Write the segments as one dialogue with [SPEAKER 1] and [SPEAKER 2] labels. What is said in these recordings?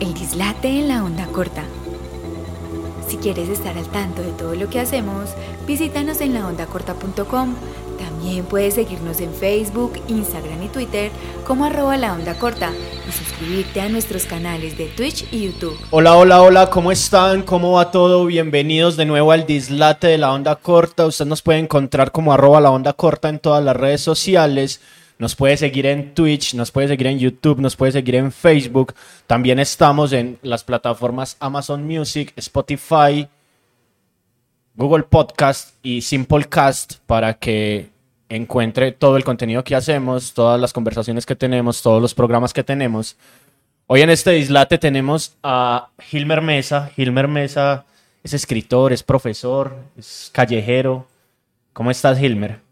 [SPEAKER 1] El dislate en la onda corta. Si quieres estar al tanto de todo lo que hacemos, visítanos en laondacorta.com. También puedes seguirnos en Facebook, Instagram y Twitter como arroba la onda corta y suscribirte a nuestros canales de Twitch y YouTube.
[SPEAKER 2] Hola, hola, hola, ¿cómo están? ¿Cómo va todo? Bienvenidos de nuevo al Dislate de la Onda Corta. Usted nos puede encontrar como arroba la onda corta en todas las redes sociales. Nos puede seguir en Twitch, nos puede seguir en YouTube, nos puede seguir en Facebook. También estamos en las plataformas Amazon Music, Spotify, Google Podcast y Simplecast para que encuentre todo el contenido que hacemos, todas las conversaciones que tenemos, todos los programas que tenemos. Hoy en este dislate tenemos a Hilmer Mesa. Hilmer Mesa es escritor, es profesor, es callejero. ¿Cómo estás, Hilmer?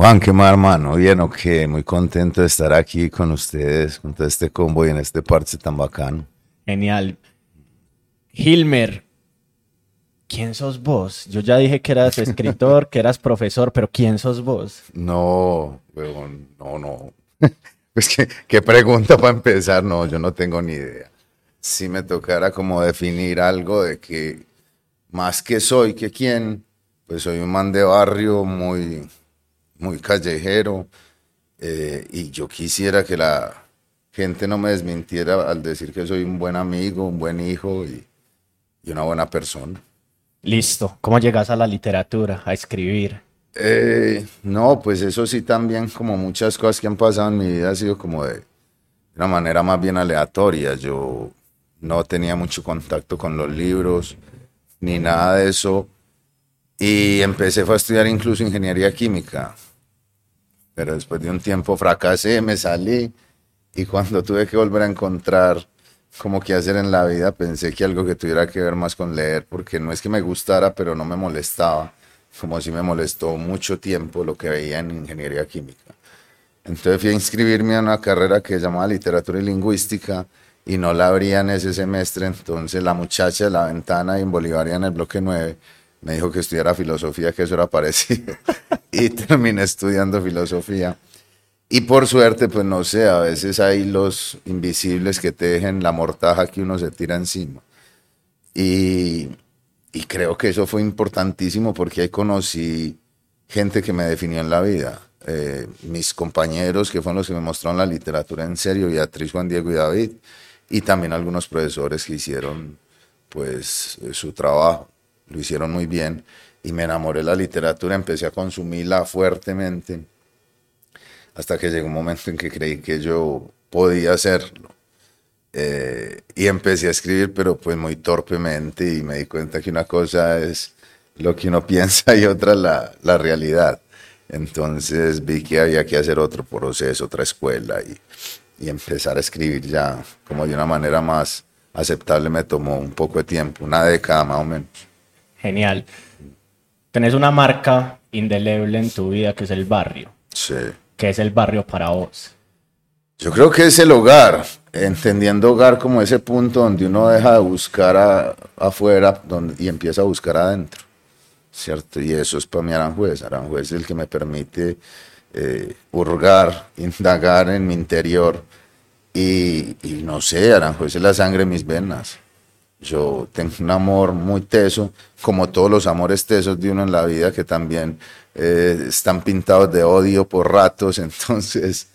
[SPEAKER 3] Juan, qué más, hermano. Bien, ok, muy contento de estar aquí con ustedes, con todo este combo y en este parche tan bacano.
[SPEAKER 2] Genial. Hilmer, ¿quién sos vos? Yo ya dije que eras escritor, que eras profesor, pero ¿quién sos vos?
[SPEAKER 3] No, weón, no, no. Pues qué, qué pregunta para empezar, no, yo no tengo ni idea. Si me tocara como definir algo de que más que soy que quién, pues soy un man de barrio muy, muy callejero eh, y yo quisiera que la gente no me desmintiera al decir que soy un buen amigo, un buen hijo y, y una buena persona.
[SPEAKER 2] Listo. ¿Cómo llegas a la literatura, a escribir?
[SPEAKER 3] Eh, no, pues eso sí también, como muchas cosas que han pasado en mi vida, ha sido como de una manera más bien aleatoria. Yo no tenía mucho contacto con los libros, ni nada de eso. Y empecé fue a estudiar incluso ingeniería química. Pero después de un tiempo fracasé, me salí. Y cuando tuve que volver a encontrar como qué hacer en la vida, pensé que algo que tuviera que ver más con leer, porque no es que me gustara, pero no me molestaba como si me molestó mucho tiempo lo que veía en ingeniería química. Entonces fui a inscribirme a una carrera que se llamaba literatura y lingüística y no la abría en ese semestre, entonces la muchacha de la ventana en Bolivariana en el bloque 9 me dijo que estudiara filosofía, que eso era parecido, y terminé estudiando filosofía. Y por suerte, pues no sé, a veces hay los invisibles que te dejen la mortaja que uno se tira encima. Y, y creo que eso fue importantísimo porque ahí conocí gente que me definió en la vida. Eh, mis compañeros que fueron los que me mostraron la literatura en serio, Beatriz, Juan Diego y David, y también algunos profesores que hicieron pues su trabajo, lo hicieron muy bien y me enamoré de la literatura, empecé a consumirla fuertemente hasta que llegó un momento en que creí que yo podía hacerlo. Eh, y empecé a escribir, pero pues muy torpemente y me di cuenta que una cosa es lo que uno piensa y otra la, la realidad. Entonces vi que había que hacer otro proceso, otra escuela y, y empezar a escribir ya como de una manera más aceptable me tomó un poco de tiempo, una década más o menos.
[SPEAKER 2] Genial. Tenés una marca indeleble en tu vida que es el barrio.
[SPEAKER 3] Sí.
[SPEAKER 2] ¿Qué es el barrio para vos?
[SPEAKER 3] Yo creo que es el hogar, entendiendo hogar como ese punto donde uno deja de buscar a- afuera donde, y empieza a buscar adentro, ¿cierto? Y eso es para mí Aranjuez. Aranjuez es el que me permite eh, hurgar, indagar en mi interior y, y no sé, Aranjuez es la sangre en mis venas. Yo tengo un amor muy teso, como todos los amores tesos de uno en la vida que también eh, están pintados de odio por ratos, entonces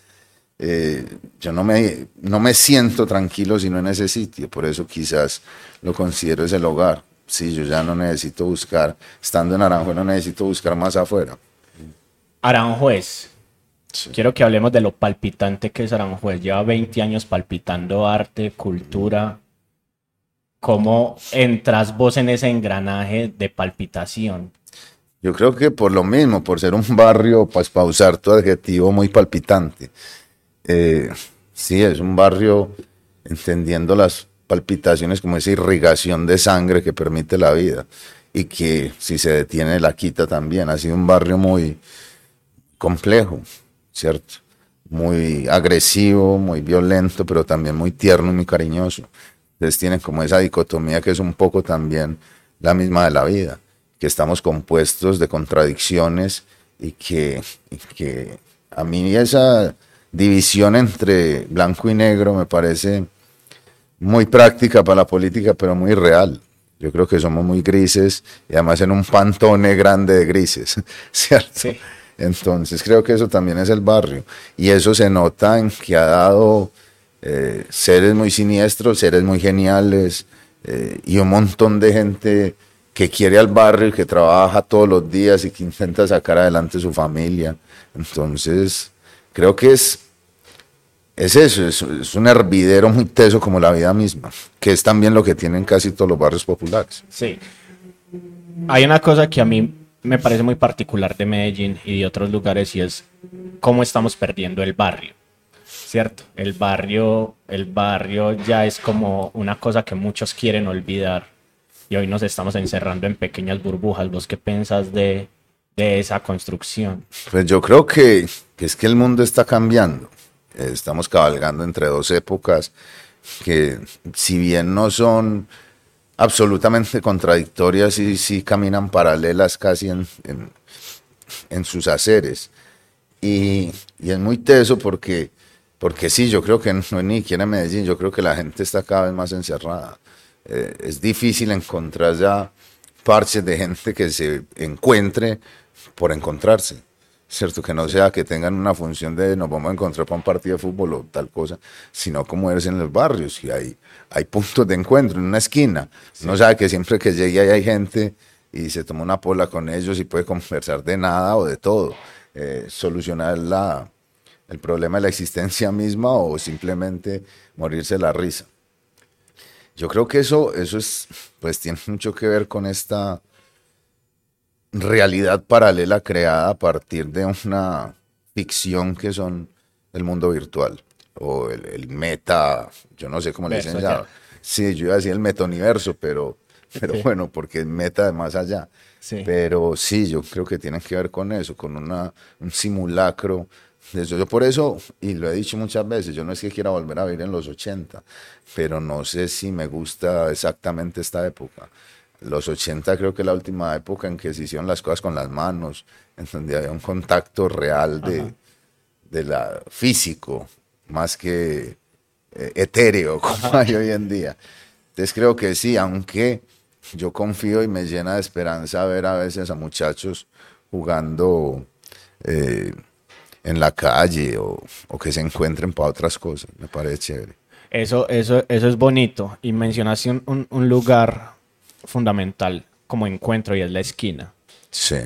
[SPEAKER 3] eh, yo no me, no me siento tranquilo sino en ese sitio, por eso quizás lo considero es el hogar. Sí, yo ya no necesito buscar, estando en Aranjuez no necesito buscar más afuera.
[SPEAKER 2] Aranjuez. Quiero que hablemos de lo palpitante que es Aranjuez. Lleva 20 años palpitando arte, cultura. ¿Cómo entras vos en ese engranaje de palpitación?
[SPEAKER 3] Yo creo que por lo mismo, por ser un barrio, pues para usar tu adjetivo muy palpitante. Eh, sí, es un barrio entendiendo las palpitaciones como esa irrigación de sangre que permite la vida y que si se detiene la quita también. Ha sido un barrio muy complejo, ¿cierto? Muy agresivo, muy violento, pero también muy tierno y muy cariñoso. Entonces tienen como esa dicotomía que es un poco también la misma de la vida, que estamos compuestos de contradicciones y que, y que a mí esa división entre blanco y negro me parece muy práctica para la política, pero muy real. Yo creo que somos muy grises y además en un pantone grande de grises, ¿cierto? Entonces creo que eso también es el barrio. Y eso se nota en que ha dado eh, seres muy siniestros, seres muy geniales eh, y un montón de gente que quiere al barrio, que trabaja todos los días y que intenta sacar adelante su familia. Entonces creo que es es eso, es, un hervidero muy teso como la vida misma, que es también lo que tienen casi todos los barrios populares.
[SPEAKER 2] Sí. Hay una cosa que a mí me parece muy particular de Medellín y de otros lugares y es cómo estamos perdiendo el barrio. ¿Cierto? El barrio, el barrio ya es como una cosa que muchos quieren olvidar y hoy nos estamos encerrando en pequeñas burbujas. ¿Vos qué pensás de, de esa construcción?
[SPEAKER 3] Pues yo creo que, es que el mundo está cambiando estamos cabalgando entre dos épocas que si bien no son absolutamente contradictorias y sí caminan paralelas casi en, en, sus haceres. Y, y, es muy teso porque, porque sí, yo creo que no es ni siquiera en Medellín, yo creo que la gente está cada vez más encerrada. Eh, es difícil encontrar ya parches de gente que se encuentre por encontrarse. ¿cierto? Que no sea que tengan una función de nos vamos a encontrar para un partido de fútbol o tal cosa, sino como eres en los barrios, y hay, hay puntos de encuentro en una esquina. No sabe que siempre que llegue ahí hay gente y se toma una pola con ellos y puede conversar de nada o de todo, eh, solucionar la, el problema de la existencia misma o simplemente morirse la risa. Yo creo que eso, eso es, pues tiene mucho que ver con esta realidad paralela creada a partir de una ficción que son el mundo virtual o el, meta, yo no sé cómo le dicen ya. Sí, yo iba a decir el metauniverso, pero, pero bueno, porque es meta de más allá. Pero sí, yo creo que tiene que ver con eso, con una, un simulacro. De eso. Yo por eso, y lo he dicho muchas veces, yo no es que quiera volver a vivir en los 80, pero no sé si me gusta exactamente esta época los 80 creo que es la última época en que se hicieron las cosas con las manos, en donde había un contacto real de, de la físico, más que eh, etéreo como hay hoy en día. Entonces creo que sí, aunque yo confío y me llena de esperanza ver a veces a muchachos jugando eh, en la calle o, o, que se encuentren para otras cosas, me parece chévere.
[SPEAKER 2] Eso, eso, eso es bonito. Y mencionaste un, un lugar fundamental como encuentro y es la esquina.
[SPEAKER 3] Sí.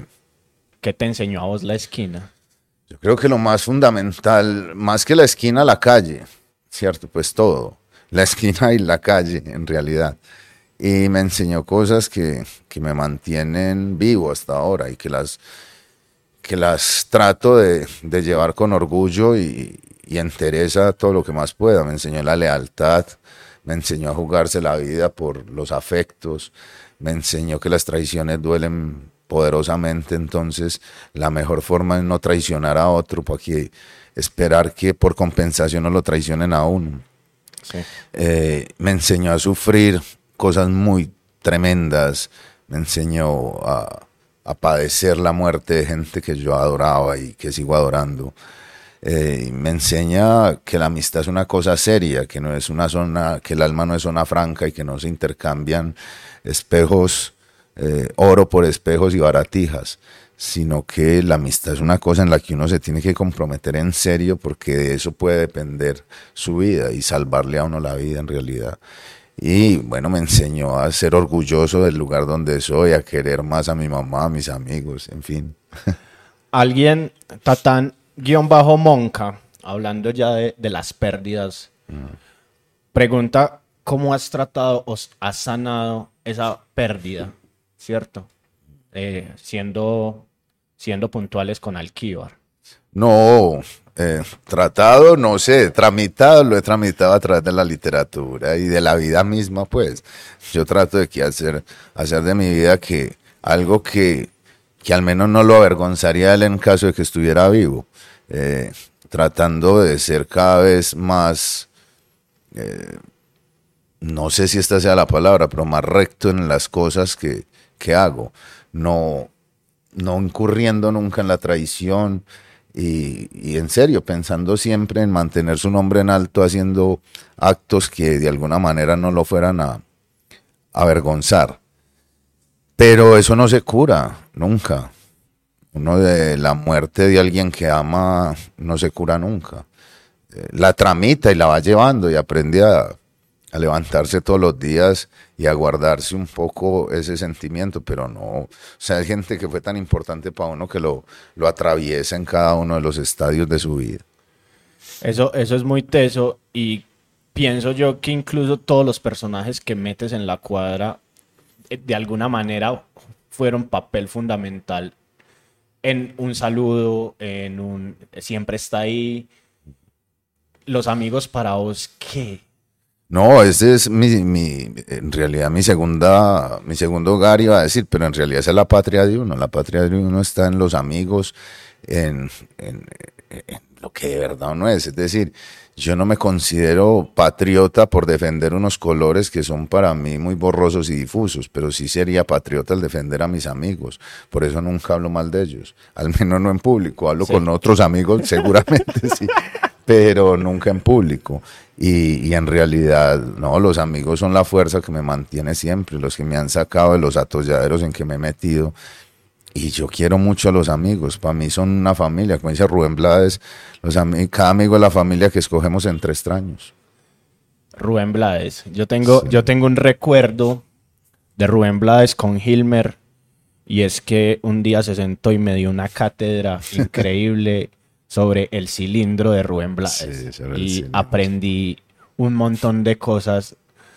[SPEAKER 2] ¿Qué te enseñó a vos la esquina?
[SPEAKER 3] Yo creo que lo más fundamental, más que la esquina, la calle, ¿cierto? Pues todo. La esquina y la calle, en realidad. Y me enseñó cosas que, que me mantienen vivo hasta ahora y que las, que las trato de, de llevar con orgullo y, y entereza todo lo que más pueda. Me enseñó la lealtad, me enseñó a jugarse la vida por los afectos, me enseñó que las traiciones duelen poderosamente, entonces la mejor forma es no traicionar a otro, para que esperar que por compensación no lo traicionen a uno. Eh, me enseñó a sufrir cosas muy tremendas, me enseñó a, a padecer la muerte de gente que yo adoraba y que sigo adorando. Eh, me enseña que la amistad es una cosa seria, que no es una zona, que el alma no es zona franca y que no se intercambian espejos, eh, oro por espejos y baratijas, sino que la amistad es una cosa en la que uno se tiene que comprometer en serio porque de eso puede depender su vida y salvarle a uno la vida en realidad. Y bueno, me enseñó a ser orgulloso del lugar donde soy, a querer más a mi mamá, a mis amigos, en fin.
[SPEAKER 2] Alguien, Tatán, guion bajo Monca, hablando ya de, las pérdidas, pregunta cómo has tratado o has sanado esa pérdida, ¿cierto? Eh, siendo, siendo puntuales con Alquíbar.
[SPEAKER 3] No, eh, tratado, no sé, tramitado, lo he tramitado a través de la literatura y de la vida misma, pues. Yo trato de que hacer, hacer de mi vida que algo que, que al menos no lo avergonzaría él en caso de que estuviera vivo. Eh, tratando de ser cada vez más, eh, no sé si esta sea la palabra, pero más recto en las cosas que, que hago, no, no incurriendo nunca en la traición y, y, en serio, pensando siempre en mantener su nombre en alto, haciendo actos que de alguna manera no lo fueran a avergonzar. Pero eso no se cura, nunca. Uno de la muerte de alguien que ama no se cura nunca. Eh, la tramita y la va llevando y aprende a, a levantarse todos los días y a guardarse un poco ese sentimiento, pero no, o sea, hay gente que fue tan importante para uno que lo, lo atraviesa en cada uno de los estadios de su vida.
[SPEAKER 2] Eso, eso es muy teso y pienso yo que incluso todos los personajes que metes en la cuadra eh, de alguna manera fueron papel fundamental en un saludo, en un siempre está ahí. Los amigos para vos, ¿qué?
[SPEAKER 3] No, ese es mi, mi, en realidad mi segunda, mi segundo hogar iba a decir, pero en realidad esa es la patria de uno. La patria de uno está en los amigos, en, en, en lo que de verdad uno es. Es decir, yo no me considero patriota por defender unos colores que son para mí muy borrosos y difusos, pero sí sería patriota al defender a mis amigos. Por eso nunca hablo mal de ellos, al menos no en público. Hablo sí. con otros amigos, seguramente sí, pero nunca en público. Y, y, en realidad, no, los amigos son la fuerza que me mantiene siempre, los que me han sacado de los atolladeros en que me he metido. Y yo quiero mucho a los amigos, para mí son una familia, como dice Rubén Blades, los am cada amigo es la familia que escogemos entre extraños.
[SPEAKER 2] Rubén Blades, yo tengo, sí. yo tengo un recuerdo de Rubén Blades con Hilmer, y es que un día se sentó y me dio una cátedra increíble sobre el cilindro de Rubén Blades. Sí, y aprendí un montón de cosas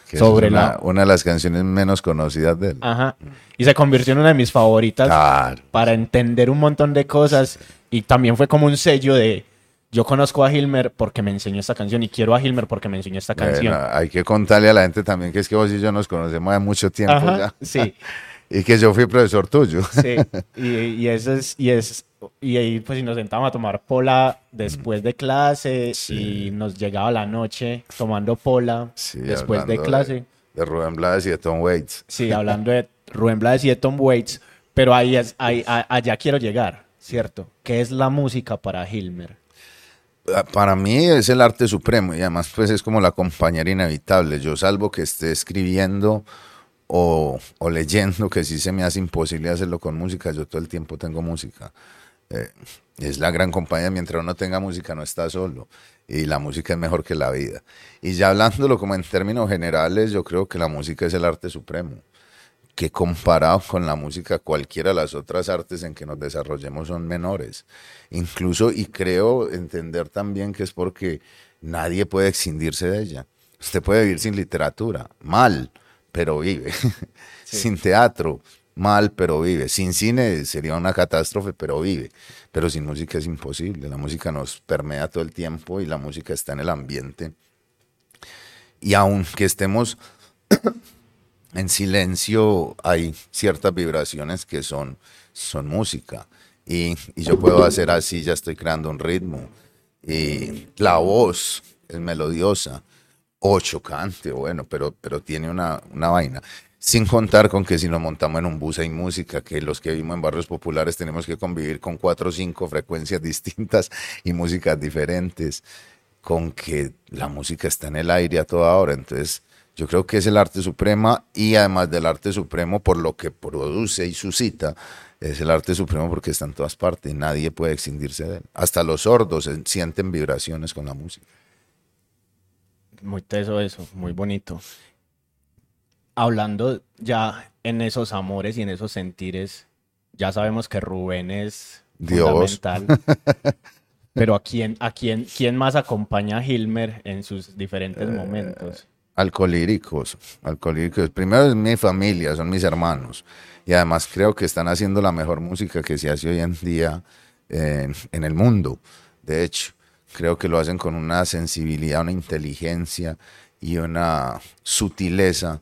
[SPEAKER 3] que sobre es una, la... una de las canciones menos conocidas de él.
[SPEAKER 2] Ajá. Y se convirtió en una de mis favoritas claro. para entender un montón de cosas. Y también fue como un sello de yo conozco a Hilmer porque me enseñó esta canción y quiero a Hilmer porque me enseñó esta canción.
[SPEAKER 3] Bueno, hay que contarle a la gente también que es que vos y yo nos conocemos hace mucho tiempo
[SPEAKER 2] Ajá,
[SPEAKER 3] ya.
[SPEAKER 2] Sí.
[SPEAKER 3] y que yo fui profesor tuyo.
[SPEAKER 2] Sí. Y, y eso es, y es y ahí pues si nos sentábamos a tomar pola después de clase sí. y nos llegaba la noche tomando pola sí, después de clase.
[SPEAKER 3] De, de, Rubén Blades y de Tom Waits.
[SPEAKER 2] Sí, hablando de Rubén Blades y de Tom Waits, pero ahí es, ahí, allá quiero llegar, ¿cierto? ¿Qué es la música para Hilmer?
[SPEAKER 3] Para mí es el arte supremo y además pues es como la compañera inevitable. Yo salvo que esté escribiendo o, o leyendo, que sí se me hace imposible hacerlo con música, yo todo el tiempo tengo música. Eh, es la gran compañía, mientras uno tenga música no está solo y la música es mejor que la vida. Y ya hablándolo como en términos generales, yo creo que la música es el arte supremo, que comparado con la música cualquiera de las otras artes en que nos desarrollemos son menores. Incluso, y creo entender también que es porque nadie puede excindirse de ella. Usted puede vivir sin literatura, mal, pero vive. Sí. sin teatro, mal, pero vive. Sin cine sería una catástrofe, pero vive. Pero sin música es imposible. La música nos permea todo el tiempo y la música está en el ambiente. Y aunque estemos en silencio, hay ciertas vibraciones que son, son música. Y, y, yo puedo hacer así, ya estoy creando un ritmo. Y la voz es melodiosa o chocante, bueno, pero, pero tiene una, una vaina. Sin contar con que si nos montamos en un bus hay música, que los que vivimos en barrios populares tenemos que convivir con cuatro o cinco frecuencias distintas y músicas diferentes, con que la música está en el aire a toda hora. Entonces, yo creo que es el arte suprema y además del arte supremo por lo que produce y suscita, es el arte supremo porque está en todas partes y nadie puede extinguirse de él. Hasta los sordos sienten vibraciones con la música.
[SPEAKER 2] Muy teso eso, muy bonito hablando ya en esos amores y en esos sentires, ya sabemos que Rubén es
[SPEAKER 3] Dios.
[SPEAKER 2] fundamental. pero ¿a quién, a quién, quién más acompaña a Hilmer en sus diferentes eh, momentos?
[SPEAKER 3] Alcolíricos, alcolíricos. Primero es mi familia, son mis hermanos. Y además creo que están haciendo la mejor música que se hace hoy en día en, en el mundo. De hecho, creo que lo hacen con una sensibilidad, una inteligencia y una sutileza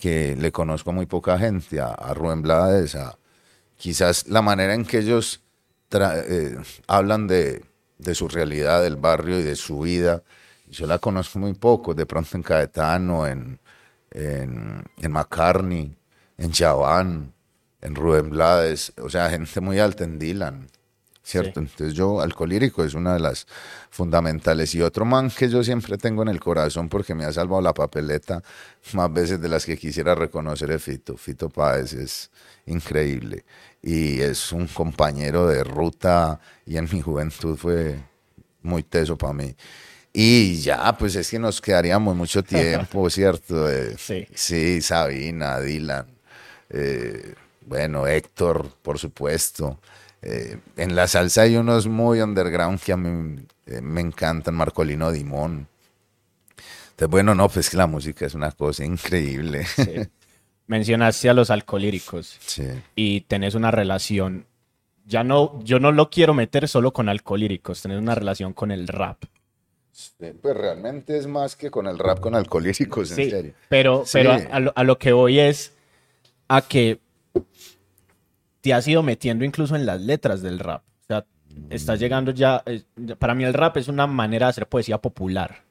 [SPEAKER 3] que le conozco a muy poca gente, a, a Rubén Blades, a quizás la manera en que ellos eh, hablan de, de, su realidad, del barrio y de su vida, yo la conozco muy poco, de pronto en Caetano, en, en, en McCartney, en Chaván, en Rubén Blades, o sea, gente muy alta en Dylan, ¿cierto?
[SPEAKER 2] Sí.
[SPEAKER 3] Entonces yo, Alcolírico es una de las fundamentales. Y otro man que yo siempre tengo en el corazón porque me ha salvado la papeleta más veces de las que quisiera reconocer es Fito. Fito Páez es increíble. Y es un compañero de ruta y en mi juventud fue muy teso para mí. Y ya, pues es que nos quedaríamos mucho tiempo, ¿cierto? Eh,
[SPEAKER 2] Sí.
[SPEAKER 3] Sí, Sabina, Dylan, eh, bueno, Héctor, por supuesto. Eh, en la salsa hay unos muy underground que a mí eh, me encantan, Marcolino Dimón. Entonces, bueno, no, pues que la música es una cosa increíble.
[SPEAKER 2] Sí. Mencionaste a los alcohólicos
[SPEAKER 3] Sí.
[SPEAKER 2] y tenés una relación. Ya no, yo no lo quiero meter solo con alcohólicos, tenés una relación con el rap.
[SPEAKER 3] Pues realmente es más que con el rap con alcohólicos, en
[SPEAKER 2] Sí,
[SPEAKER 3] serio.
[SPEAKER 2] pero,
[SPEAKER 3] Sí.
[SPEAKER 2] pero a, a lo, a lo que voy es a que te has ido metiendo incluso en las letras del rap. O sea, estás llegando ya. eh, Para mí, el rap es una manera de hacer poesía popular,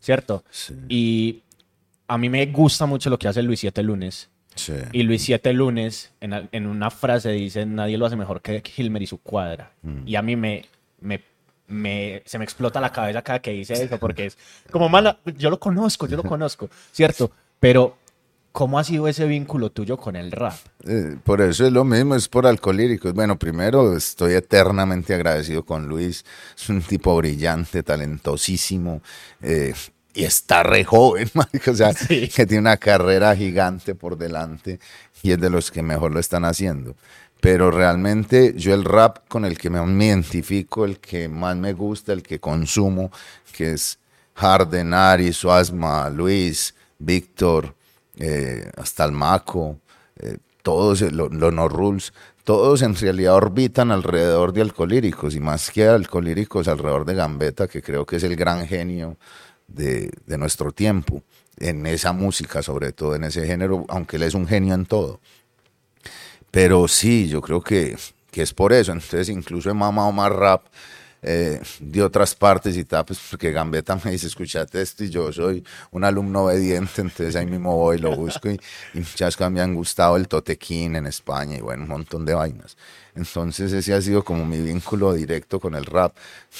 [SPEAKER 2] ¿cierto?
[SPEAKER 3] Sí.
[SPEAKER 2] Y a mí me gusta mucho lo que hace Luis Siete Lunes.
[SPEAKER 3] Sí.
[SPEAKER 2] Y Luis Siete Lunes, en, en una frase dice: Nadie lo hace mejor que Hilmer y su cuadra. Y a mí me, me, me- se me explota la cabeza cada que dice eso, porque es como mala. Yo lo conozco, yo lo conozco, ¿cierto? Pero, ¿cómo ha sido ese vínculo tuyo con el rap?
[SPEAKER 3] Eh, por eso es lo mismo, es por alcohólicos. Bueno, primero estoy eternamente agradecido con Luis. Es un tipo brillante, talentosísimo. eh, y está re joven, o sea,
[SPEAKER 2] Sí.
[SPEAKER 3] que tiene una carrera gigante por delante y es de los que mejor lo están haciendo. Pero realmente yo el rap con el que me identifico, el que más me gusta, el que consumo, que es Harden, Ari, Suasma, Luis, Víctor, eh, hasta el Maco, eh, todos eh, lo- los No Rules, todos en realidad orbitan alrededor de Alcolíricos y más que Alcolíricos alrededor de Gambetta, que creo que es el gran genio de, de nuestro tiempo, en esa música sobre todo, en ese género, aunque él es un genio en todo. Pero sí, yo creo que, que es por eso. Entonces, incluso he mamado más rap eh, de otras partes y tal, pues porque Gambetta me dice, escuchate esto y yo soy un alumno obediente, entonces ahí mismo voy lo busco y, y muchas cosas me han gustado, el Totequín en España y bueno, un montón de vainas. Entonces ese ha sido como mi vínculo directo con el rap,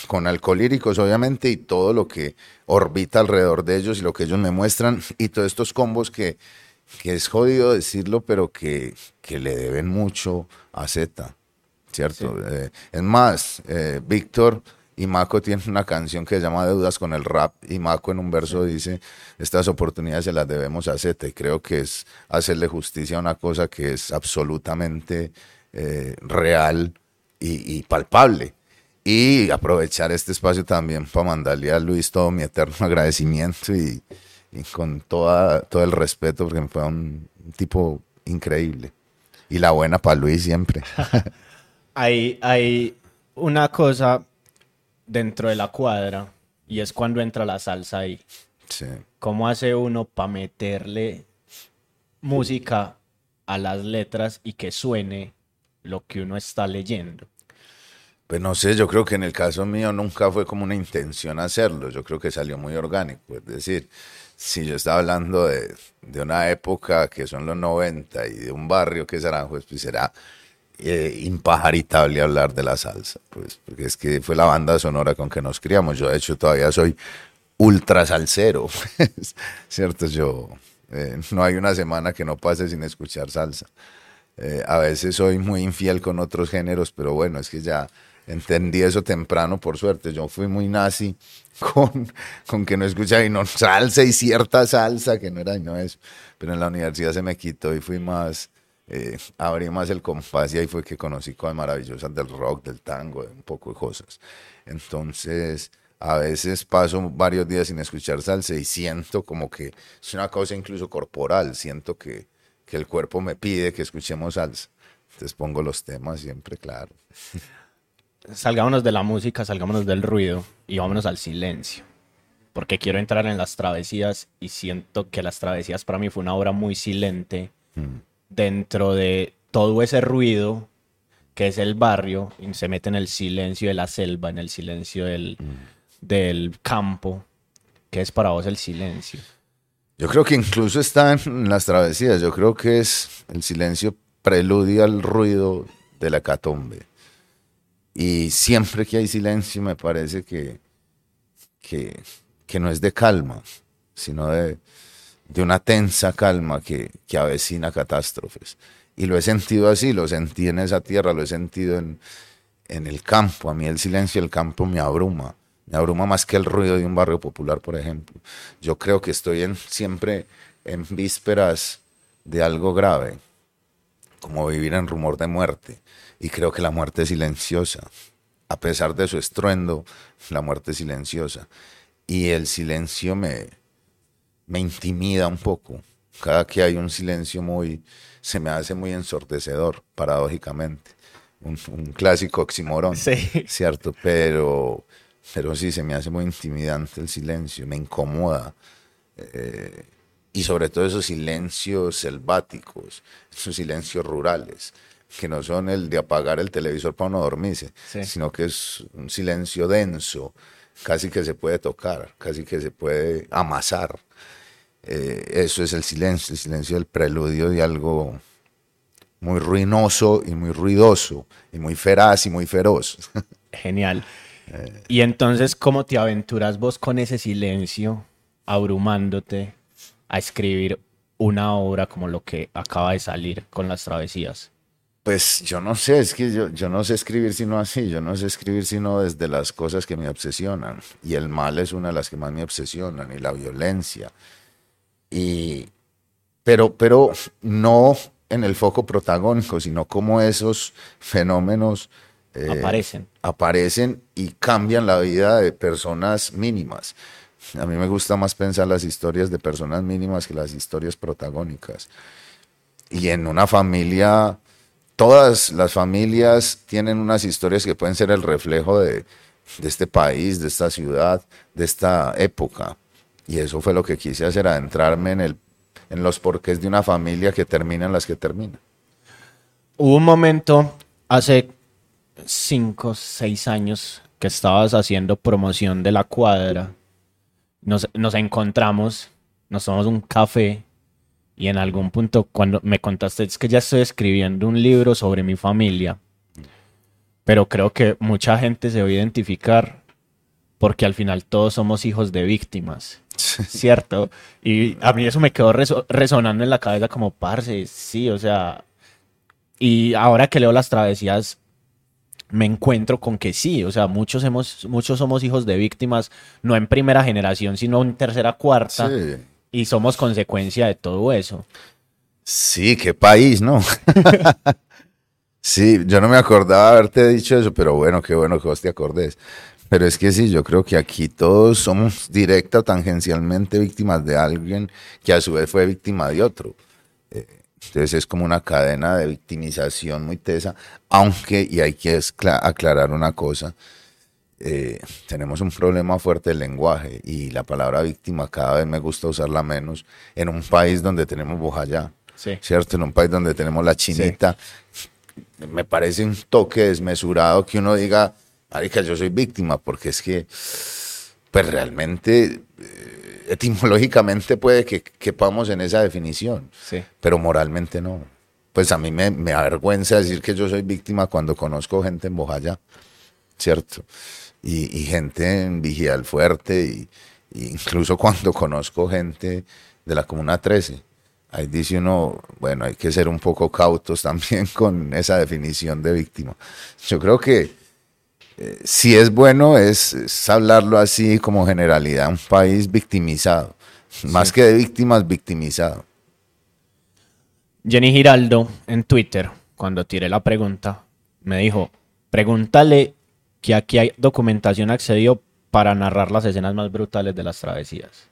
[SPEAKER 3] con alcohólíricos obviamente y todo lo que orbita alrededor de ellos y lo que ellos me muestran y todos estos combos que, que es jodido decirlo, pero que, que le deben mucho a Z, ¿cierto? Eh, es más, eh, Víctor y Mako tienen una canción que se llama Deudas con el rap y Mako en un verso dice, estas oportunidades se las debemos a Z y creo que es hacerle justicia a una cosa que es absolutamente eh, real y, y palpable. Y aprovechar este espacio también para mandarle a Luis todo mi eterno agradecimiento y, y con toda, todo el respeto, porque fue un, un tipo increíble. Y la buena para Luis siempre.
[SPEAKER 2] Hay, hay una cosa dentro de la cuadra y es cuando entra la salsa ahí.
[SPEAKER 3] Sí.
[SPEAKER 2] ¿Cómo hace uno para meterle música a las letras y que suene lo que uno está leyendo?
[SPEAKER 3] Pues no sé, yo creo que en el caso mío nunca fue como una intención hacerlo, yo creo que salió muy orgánico, es decir, si yo estaba hablando de, de una época que son los 90 y de un barrio que es Aranjuez, pues será eh, impajaritable hablar de la salsa, pues porque es que fue la banda sonora con que nos criamos, yo de hecho todavía soy ultra salsero, pues, ¿cierto? Yo eh, no hay una semana que no pase sin escuchar salsa. Eh, a veces soy muy infiel con otros géneros, pero bueno, es que ya entendí eso temprano, por suerte. Yo fui muy nazi con, con que no escuchaba y no salsa y cierta salsa, que no era y no eso. Pero en la universidad se me quitó y fui más, eh, abrí más el compás y ahí fue que conocí cosas maravillosas del rock, del tango, de un poco de cosas. Entonces, a veces paso varios días sin escuchar salsa y siento como que es una cosa incluso corporal, siento que, que el cuerpo me pide que escuchemos salsa. Entonces pongo los temas siempre, claro.
[SPEAKER 2] Salgámonos de la música, salgámonos del ruido y vámonos al silencio. Porque quiero entrar en las travesías y siento que las travesías para mí fue una obra muy silente dentro de todo ese ruido que es el barrio y se mete en el silencio de la selva, en el silencio del, del campo. ¿Qué es para vos el silencio?
[SPEAKER 3] Yo creo que incluso está en las travesías. Yo creo que es el silencio preludia al ruido de la hecatombe. Y siempre que hay silencio me parece que, que, que no es de calma, sino de, de una tensa calma que, que avecina catástrofes. Y lo he sentido así, lo sentí en esa tierra, lo he sentido en, en el campo. A mí el silencio del campo me abruma, me abruma más que el ruido de un barrio popular, por ejemplo. Yo creo que estoy siempre en vísperas de algo grave, como vivir en rumor de muerte. Y creo que la muerte es silenciosa. A pesar de su estruendo, la muerte es silenciosa. Y el silencio me, me intimida un poco. Cada que hay un silencio muy, se me hace muy ensordecedor, paradójicamente. Un, clásico oximorón, sí. ¿cierto? Pero, pero sí, se me hace muy intimidante el silencio, me incomoda. Eh, y sobre todo esos silencios selváticos, esos silencios rurales, que no son el de apagar el televisor para no dormirse, sino que es un silencio denso, casi que se puede tocar, casi que se puede amasar. Eh, eso es el silencio, el silencio del preludio de algo muy ruinoso y muy ruidoso, y muy feraz y muy feroz.
[SPEAKER 2] Genial. Y entonces, ¿cómo te aventuras vos con ese silencio, abrumándote, a escribir una obra como lo que acaba de salir con las travesías?
[SPEAKER 3] Pues yo no sé, es que yo, yo no sé escribir sino así, yo no sé escribir sino desde las cosas que me obsesionan. Y el mal es una de las que más me obsesionan, y la violencia. Y, pero, pero no en el foco protagónico, sino como esos fenómenos
[SPEAKER 2] eh, aparecen.
[SPEAKER 3] aparecen y cambian la vida de personas mínimas. A mí me gusta más pensar las historias de personas mínimas que las historias protagónicas. Y en una familia, todas las familias tienen unas historias que pueden ser el reflejo de, de este país, de esta ciudad, de esta época. Y eso fue lo que quise hacer, adentrarme en, el, en los porqués de una familia que terminan las que terminan.
[SPEAKER 2] Hubo un momento hace cinco, seis años que estabas haciendo promoción de la cuadra. Nos, nos encontramos, nos tomamos un café y en algún punto cuando me contaste es que ya estoy escribiendo un libro sobre mi familia, pero creo que mucha gente se va a identificar porque al final todos somos hijos de víctimas, ¿cierto? Y a mí eso me quedó resonando en la cabeza como, parce, sí, o sea, y ahora que leo las travesías me encuentro con que sí, o sea, muchos, hemos, muchos somos hijos de víctimas, no en primera generación, sino en tercera, cuarta, y somos consecuencia de todo eso.
[SPEAKER 3] Sí, qué país, ¿no? sí, yo no me acordaba haberte dicho eso, pero bueno, qué bueno que vos te acordes. Pero es que sí, yo creo que aquí todos somos directa o tangencialmente víctimas de alguien que a su vez fue víctima de otro. Eh, entonces es como una cadena de victimización muy tesa, aunque, y hay que aclarar una cosa, eh, tenemos un problema fuerte del lenguaje y la palabra víctima cada vez me gusta usarla menos en un país donde tenemos Bojayá, ¿cierto? En un país donde tenemos la chinita. Me parece un toque desmesurado que uno diga, marica, yo soy víctima, porque es que, pues realmente... Eh, etimológicamente puede que quepamos en esa definición, pero moralmente no. Pues a mí me, me, avergüenza decir que yo soy víctima cuando conozco gente en Bojaya, ¿cierto? Y, gente en Vigía del Fuerte, y, incluso cuando conozco gente de la Comuna 13. Ahí dice uno, bueno, hay que ser un poco cautos también con esa definición de víctima. Yo creo que si es bueno es, hablarlo así como generalidad, un país victimizado, más que de víctimas, victimizado.
[SPEAKER 2] Jenny Giraldo en Twitter, cuando tiré la pregunta, me dijo, pregúntale que aquí hay documentación accedió para narrar las escenas más brutales de las travesías.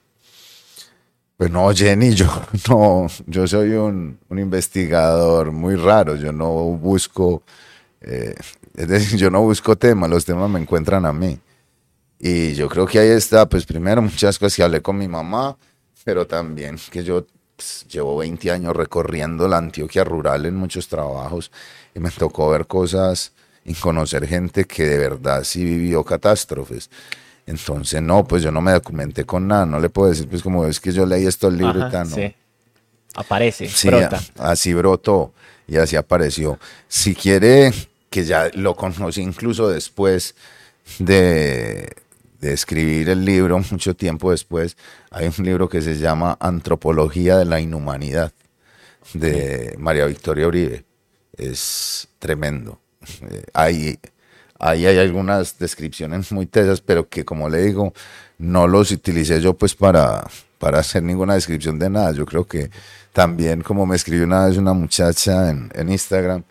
[SPEAKER 3] Pues no, Jenny, yo no, yo soy un, un investigador muy raro, yo no busco eh, es decir, yo no busco temas, los temas me encuentran a mí. Y yo creo que ahí está, pues primero muchas cosas que hablé con mi mamá, pero también que yo pues, llevo 20 años recorriendo la Antioquia rural en muchos trabajos y me tocó ver cosas y conocer gente que de verdad sí vivió catástrofes. Entonces, no, pues yo no me documenté con nada, no le puedo decir, pues como es que yo leí estos libros y tal, ¿no? Sí.
[SPEAKER 2] Aparece,
[SPEAKER 3] sí, brota. así brotó y así apareció. Si quiere que ya lo conocí incluso después de, de escribir el libro, mucho tiempo después, hay un libro que se llama Antropología de la Inhumanidad, de María Victoria Uribe. Es tremendo. Eh, ahí, ahí hay algunas descripciones muy tesas, pero que como le digo, no los utilicé yo pues para, para hacer ninguna descripción de nada. Yo creo que también como me escribió una vez una muchacha en, en Instagram,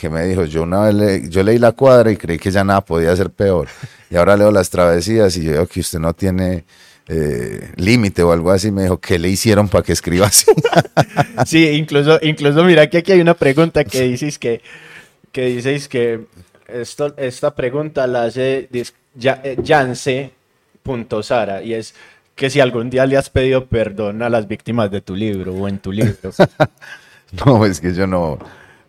[SPEAKER 3] que me dijo, yo una vez le, yo leí la cuadra y creí que ya nada podía ser peor. Y ahora leo las travesías y yo veo que usted no tiene eh, límite o algo así. Me dijo, ¿qué le hicieron para que escriba así?
[SPEAKER 2] sí, incluso, incluso mira que aquí hay una pregunta que dices que, que dices que esto, esta pregunta la hace eh, Jance.sara y es que si algún día le has pedido perdón a las víctimas de tu libro o en tu libro.
[SPEAKER 3] no, es que yo no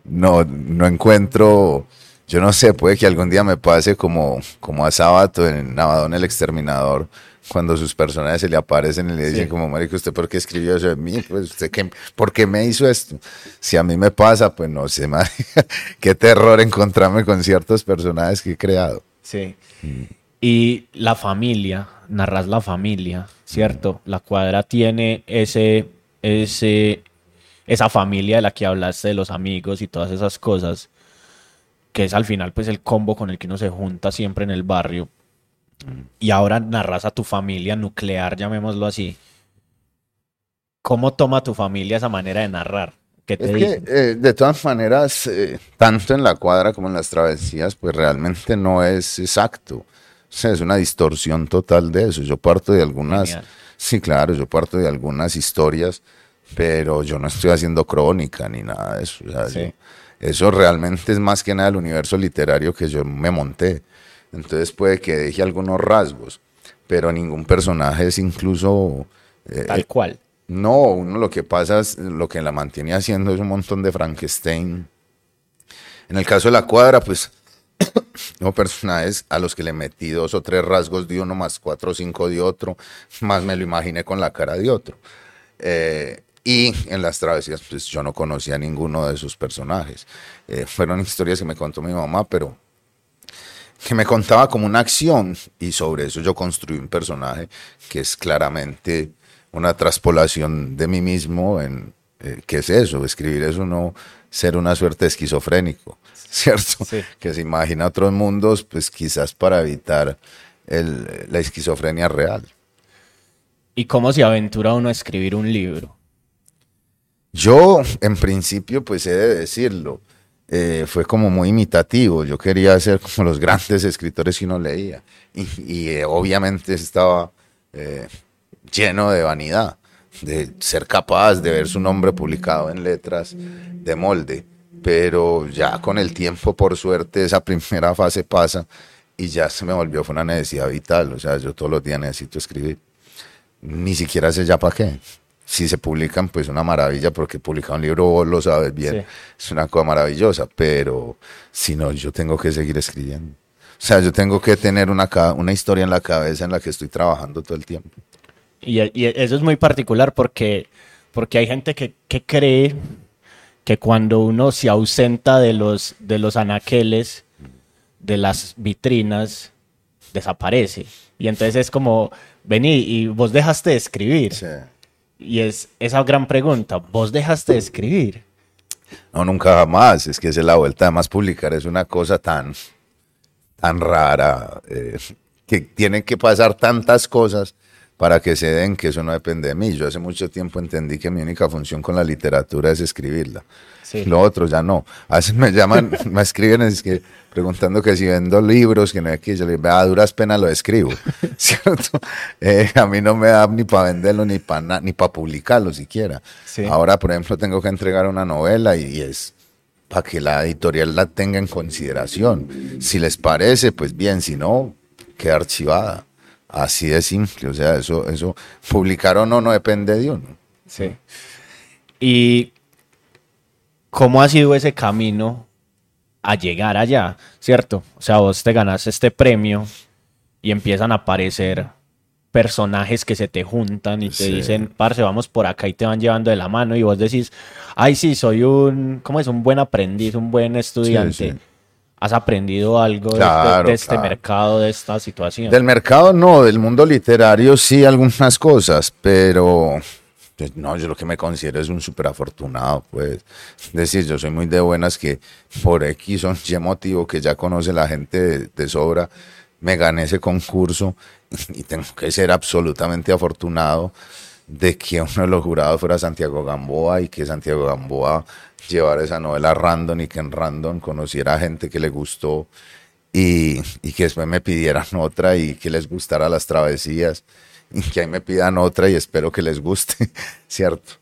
[SPEAKER 3] no, no encuentro, yo no sé, puede que algún día me pase como, como a Sábato en Navadón el Exterminador, cuando sus personajes se le aparecen y le dicen como, marico, ¿usted por qué escribió eso de mí? Pues, ¿usted qué, ¿por qué me hizo esto? Si a mí me pasa, pues no sé, marica, qué terror encontrarme con ciertos personajes que he creado.
[SPEAKER 2] Sí. Y la familia, narras la familia, ¿cierto? La cuadra tiene ese, ese, esa familia de la que hablaste, de los amigos y todas esas cosas, que es al final pues el combo con el que uno se junta siempre en el barrio. Y ahora narras a tu familia nuclear, llamémoslo así. ¿Cómo toma tu familia esa manera de narrar? ¿Qué te es
[SPEAKER 3] que, eh, de todas maneras, eh, tanto en la cuadra como en las travesías, pues realmente no es exacto. O sea, es una distorsión total de eso. Yo parto de algunas, sí, claro, yo parto de algunas historias pero yo no estoy haciendo crónica ni nada de eso. eso realmente es más que nada el universo literario que yo me monté. Entonces puede que deje algunos rasgos, pero ningún personaje es incluso...
[SPEAKER 2] Eh, Tal cual.
[SPEAKER 3] No, uno lo que pasa es, lo que la mantiene haciendo es un montón de Frankenstein. En el caso de la cuadra, pues, no personajes a los que le metí dos o tres rasgos de uno, más cuatro o cinco de otro, más me lo imaginé con la cara de otro. Eh, y en las travesías, pues yo no conocía a ninguno de sus personajes. Eh, fueron historias que me contó mi mamá, pero que me contaba como una acción y sobre eso yo construí un personaje que es claramente una traspolación de mí mismo en eh, qué es eso, escribir es uno ser una suerte de esquizofrénico, ¿cierto? Que se imagina otros mundos, pues quizás para evitar el, la esquizofrenia real.
[SPEAKER 2] ¿Y cómo se aventura uno a escribir un libro?
[SPEAKER 3] Yo, en principio, pues he de decirlo, eh, fue como muy imitativo. Yo quería ser como los grandes escritores que uno leía. Y, eh, obviamente estaba eh, lleno de vanidad, de ser capaz de ver su nombre publicado en letras de molde. Pero ya con el tiempo, por suerte, esa primera fase pasa y ya se me volvió, fue una necesidad vital. O sea, yo todos los días necesito escribir. Ni siquiera sé ya para qué si se publican, pues una maravilla, porque publicar un libro vos lo sabes bien, es una cosa maravillosa, pero si no, yo tengo que seguir escribiendo. O sea, yo tengo que tener una, una historia en la cabeza en la que estoy trabajando todo el tiempo.
[SPEAKER 2] Y, eso es muy particular porque, porque hay gente que, que, cree que cuando uno se ausenta de los, de los anaqueles, de las vitrinas, desaparece. Y entonces es como, vení, y vos dejaste de escribir. Sí. Y es esa gran pregunta, ¿vos dejaste de escribir?
[SPEAKER 3] No, nunca jamás. Es que es la vuelta. Además, publicar es una cosa tan, tan rara, eh, que tienen que pasar tantas cosas para que se den que eso no depende de mí. Yo hace mucho tiempo entendí que mi única función con la literatura es escribirla. Lo otro ya no. A veces me llaman, me escriben es que, preguntando que si vendo libros, que no hay que yo les digo, a duras penas lo escribo. ¿Cierto? Eh, a mí no me da ni para venderlo ni para ni para publicarlo siquiera. Ahora, por ejemplo, tengo que entregar una novela y, es para que la editorial la tenga en consideración. Si les parece, pues bien, si no, queda archivada. Así de simple, o sea, eso, eso, publicar o no, no depende de uno.
[SPEAKER 2] Sí. Y ¿Cómo ha sido ese camino a llegar allá? ¿Cierto? O sea, vos te ganas este premio y empiezan a aparecer personajes que se te juntan y te dicen, parce, vamos por acá y te van llevando de la mano y vos decís, ay, sí, soy un, ¿cómo es? Un buen aprendiz, un buen estudiante. ¿Has aprendido algo de- de-
[SPEAKER 3] Claro,
[SPEAKER 2] de, este
[SPEAKER 3] claro.
[SPEAKER 2] mercado, de esta situación?
[SPEAKER 3] Del mercado no, del mundo literario sí algunas cosas, pero pues, no, yo lo que me considero es un súper afortunado, pues. Es decir, yo soy muy de buenas que por X o Y motivo que ya conoce la gente de, de sobra, me gané ese concurso y tengo que ser absolutamente afortunado de que uno de los jurados fuera Santiago Gamboa y que Santiago Gamboa llevara esa novela random y que en random conociera gente que le gustó y, y que después me pidieran otra y que les gustara las travesías y que ahí me pidan otra y espero que les guste, ¿cierto?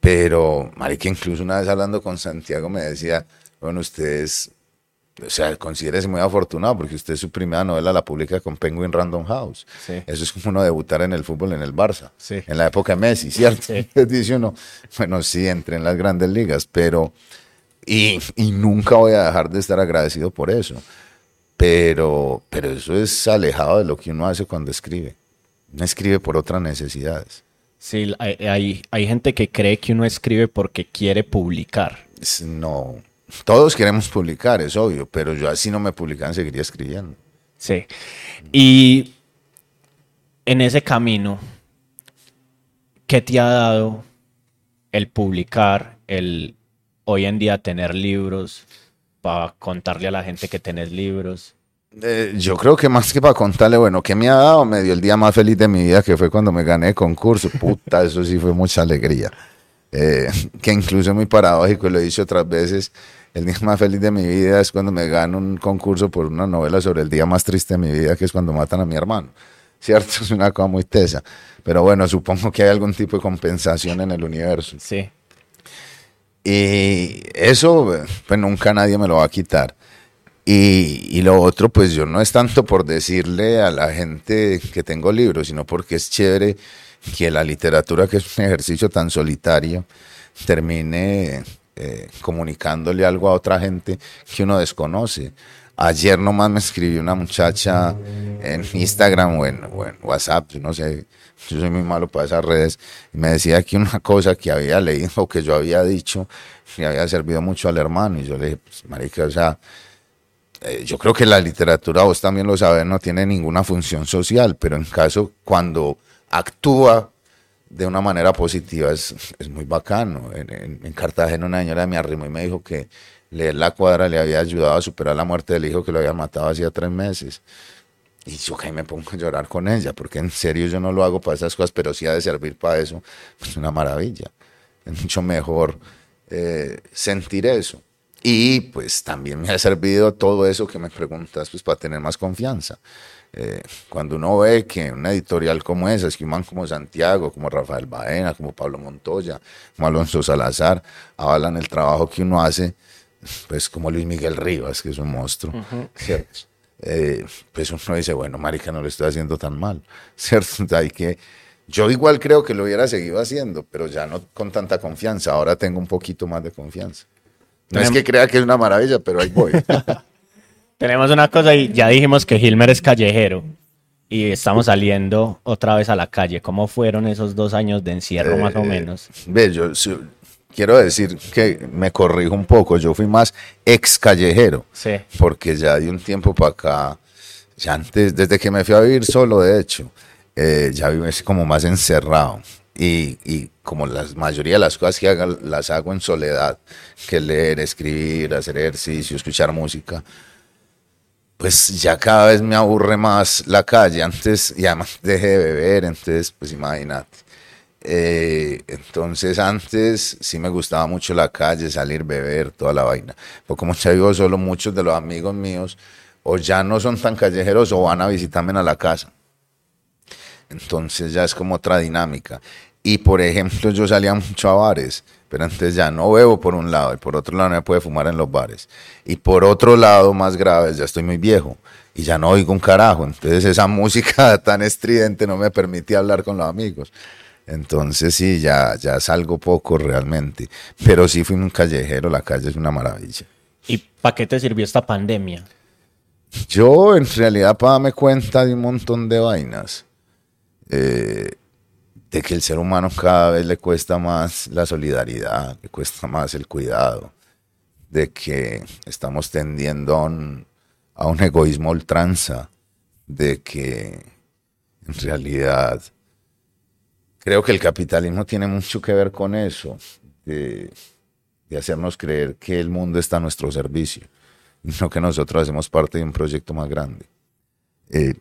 [SPEAKER 3] Pero, marica, incluso una vez hablando con Santiago me decía, bueno, ustedes, o sea, considérese muy afortunado porque usted su primera novela la publica con Penguin Random House.
[SPEAKER 2] Sí.
[SPEAKER 3] Eso es como uno debutar en el fútbol en el Barça,
[SPEAKER 2] Sí.
[SPEAKER 3] en la época de Messi, ¿cierto?
[SPEAKER 2] Sí.
[SPEAKER 3] Dice uno, bueno, sí, entré en las grandes ligas, pero... Y, y nunca voy a dejar de estar agradecido por eso. Pero, pero eso es alejado de lo que uno hace cuando escribe. Uno escribe por otras necesidades.
[SPEAKER 2] Sí, hay, hay, hay gente que cree que uno escribe porque quiere publicar.
[SPEAKER 3] No, todos queremos publicar, es obvio, pero yo así no me publicaban, seguiría escribiendo.
[SPEAKER 2] Sí. Y en ese camino, ¿qué te ha dado el publicar, el hoy en día tener libros, para contarle a la gente que tenés libros?
[SPEAKER 3] Eh, yo creo que más que para contarle, bueno, ¿qué me ha dado? Me dio el día más feliz de mi vida, que fue cuando me gané el concurso. Puta, eso sí fue mucha alegría. Eh, que incluso es muy paradójico, lo he dicho otras veces. El día más feliz de mi vida es cuando me gano un concurso por una novela sobre el día más triste de mi vida, que es cuando matan a mi hermano. ¿Cierto? Es una cosa muy tesa. Pero bueno, supongo que hay algún tipo de compensación en el universo.
[SPEAKER 2] Sí.
[SPEAKER 3] Y eso, pues nunca nadie me lo va a quitar. Y, y lo otro, pues yo no es tanto por decirle a la gente que tengo libros, sino porque es chévere que la literatura, que es un ejercicio tan solitario, termine eh, comunicándole algo a otra gente que uno desconoce. Ayer nomás me escribió una muchacha en Instagram o en, o en WhatsApp, no sé, yo soy muy malo para esas redes, y me decía que una cosa que había leído o que yo había dicho le había servido mucho al hermano. Y yo le dije, pues, marica, o sea, eh, yo creo que la literatura, vos también lo sabes, no tiene ninguna función social, pero en caso cuando actúa de una manera positiva es, es muy bacano. En, en- en Cartagena una señora me arrimó y me dijo que leer la cuadra le había ayudado a superar la muerte del hijo que lo había matado hacía tres meses. Y yo que me pongo a llorar con ella, porque en serio yo no lo hago para esas cosas, pero sí ha de servir para eso. Es una maravilla. Es mucho mejor eh, sentir eso. Y pues también me ha servido todo eso que me preguntas, pues para tener más confianza. Eh, cuando uno ve que una editorial como esa, es que un man como Santiago, como Rafael Baena, como Pablo Montoya, como Alonso Salazar, avalan el trabajo que uno hace, pues como Luis Miguel Rivas, que es un monstruo, ¿cierto? Eh, pues uno dice, bueno, marica, no lo estoy haciendo tan mal, ¿cierto? Hay que, yo igual creo que lo hubiera seguido haciendo, pero ya no con tanta confianza, ahora tengo un poquito más de confianza. No es que crea que es una maravilla, pero ahí voy.
[SPEAKER 2] Tenemos una cosa y ya dijimos que Hilmer es callejero y estamos saliendo otra vez a la calle. ¿Cómo fueron esos dos años de encierro más o
[SPEAKER 3] Eh,
[SPEAKER 2] menos?
[SPEAKER 3] Ve, yo quiero decir que me corrijo un poco, yo fui más ex callejero,
[SPEAKER 2] Sí.
[SPEAKER 3] porque ya de un tiempo para acá, ya antes, desde que me fui a vivir solo, de hecho, eh, ya vivo así como más encerrado. Y, y como la mayoría de las cosas que hago, las hago en soledad, que leer, escribir, hacer ejercicio, escuchar música, pues ya cada vez me aburre más la calle. Antes, y además dejé de beber, entonces, pues imagínate. Eh, entonces antes sí me gustaba mucho la calle, salir, beber, toda la vaina. Pero como ya vivo solo, muchos de los amigos míos o ya no son tan callejeros o van a visitarme a la casa. Entonces ya es como otra dinámica. Y por ejemplo, yo salía mucho a bares, pero antes ya no bebo por un lado y por otro lado no me puede fumar en los bares. Y por otro lado, más grave, ya estoy muy viejo y ya no oigo un carajo. Entonces esa música tan estridente no me permitía hablar con los amigos. Entonces sí, ya, ya salgo poco realmente. Pero sí fui un callejero, la calle es una maravilla.
[SPEAKER 2] ¿Y para qué te sirvió esta pandemia?
[SPEAKER 3] Yo en realidad para darme cuenta de un montón de vainas. Eh, de que el ser humano cada vez le cuesta más la solidaridad, le cuesta más el cuidado. de que estamos tendiendo a un, a egoísmo ultranza, de que en realidad creo que el capitalismo tiene mucho que ver con eso, de, de hacernos creer que el mundo está a nuestro servicio, no que nosotros hacemos parte de un proyecto más grande. Eh,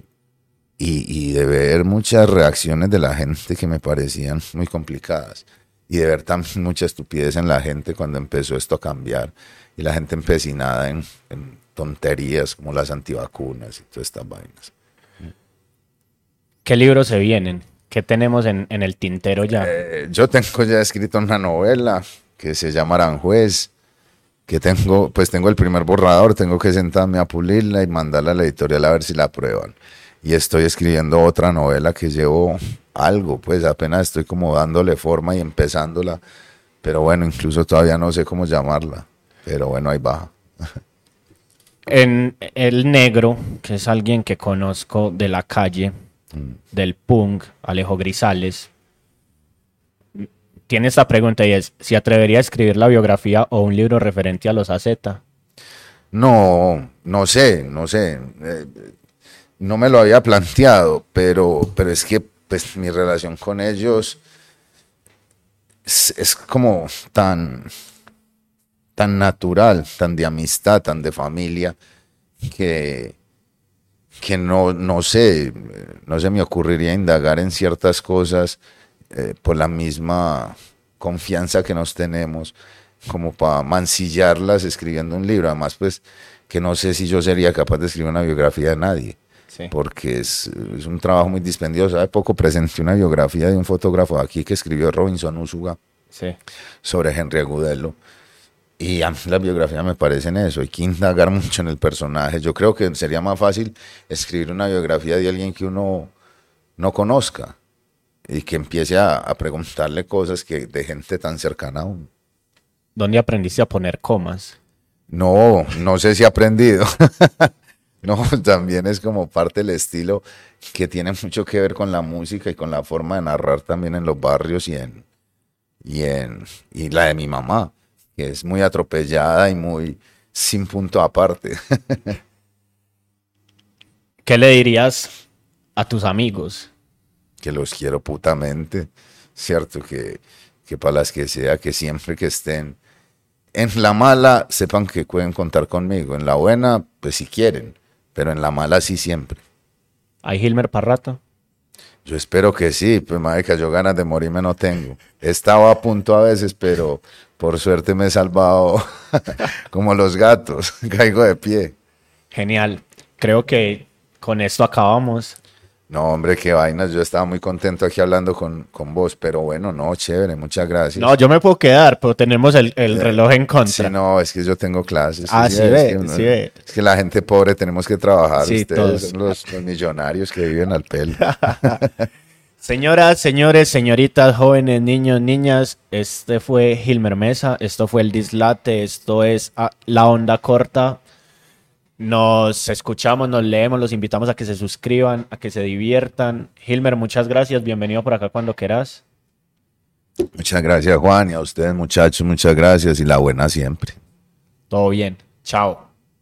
[SPEAKER 3] y, y, de ver muchas reacciones de la gente que me parecían muy complicadas y de ver también mucha estupidez en la gente cuando empezó esto a cambiar y la gente empecinada en, en tonterías como las antivacunas y todas estas vainas.
[SPEAKER 2] ¿Qué libros se vienen? ¿Qué tenemos en, en el tintero ya?
[SPEAKER 3] Eh, yo tengo ya escrito una novela que se llama Aranjuez, que tengo, pues tengo el primer borrador, tengo que sentarme a pulirla y mandarla a la editorial a ver si la aprueban. Y estoy escribiendo otra novela que llevo algo, pues apenas estoy como dándole forma y empezándola, pero bueno, incluso todavía no sé cómo llamarla, pero bueno, ahí va.
[SPEAKER 2] En El Negro, que es alguien que conozco de la calle, del punk, Alejo Grisales, tiene esta pregunta y es, ¿si atrevería a escribir la biografía o un libro referente a los AZ?
[SPEAKER 3] No, no sé, no sé. Eh, no me lo había planteado, pero, pero es que pues, mi relación con ellos es, como tan, tan natural, tan de amistad, tan de familia, que, que no, no sé, no se me ocurriría indagar en ciertas cosas eh, por la misma confianza que nos tenemos, como para mancillarlas escribiendo un libro. Además, pues, que no sé si yo sería capaz de escribir una biografía de nadie, sí. porque es, es, un trabajo muy dispendioso. Hace poco presenté una biografía de un fotógrafo aquí que escribió Robinson Usuga
[SPEAKER 2] sí.
[SPEAKER 3] sobre Henry Agudelo. Y a mí las biografías me parecen eso, hay que indagar mucho en el personaje. Yo creo que sería más fácil escribir una biografía de alguien que uno no conozca y que empiece a, a, preguntarle cosas que de gente tan cercana a uno.
[SPEAKER 2] ¿Dónde aprendiste a poner comas?
[SPEAKER 3] No, no sé si he aprendido. no, también es como parte del estilo que tiene mucho que ver con la música y con la forma de narrar también en los barrios y en y en y la de mi mamá, que es muy atropellada y muy sin punto aparte.
[SPEAKER 2] ¿Qué le dirías a tus amigos?
[SPEAKER 3] que los quiero putamente, cierto, que, que para las que sea, que siempre que estén en la mala, sepan que pueden contar conmigo, en la buena, pues si quieren, pero en la mala sí siempre.
[SPEAKER 2] ¿Hay Gilmer Parrato?
[SPEAKER 3] Yo espero que sí, pues marica, yo ganas de morirme no tengo. Estaba a punto a veces, pero por suerte me he salvado como los gatos, caigo de pie.
[SPEAKER 2] Genial, creo que con esto acabamos.
[SPEAKER 3] No, hombre, qué vainas. Yo estaba muy contento aquí hablando con, con vos, pero bueno, no, chévere, muchas gracias.
[SPEAKER 2] No, yo me puedo quedar, pero tenemos el, el reloj en contra.
[SPEAKER 3] Sí, no, es que yo tengo clases.
[SPEAKER 2] Ah, sí, sí, ve, es, que uno, sí ve.
[SPEAKER 3] es que la gente pobre tenemos que trabajar.
[SPEAKER 2] Sí,
[SPEAKER 3] Ustedes
[SPEAKER 2] todos.
[SPEAKER 3] son los, los millonarios que viven al pelo.
[SPEAKER 2] Señoras, señores, señoritas, jóvenes, niños, niñas, este fue Gilmer Mesa, esto fue el Dislate, esto es La Onda Corta. Nos escuchamos, nos leemos, los invitamos a que se suscriban, a que se diviertan. Gilmer, muchas gracias, bienvenido por acá cuando quieras.
[SPEAKER 3] Muchas gracias, Juan, y a ustedes, muchachos, muchas gracias y la buena siempre.
[SPEAKER 2] Todo bien, chao.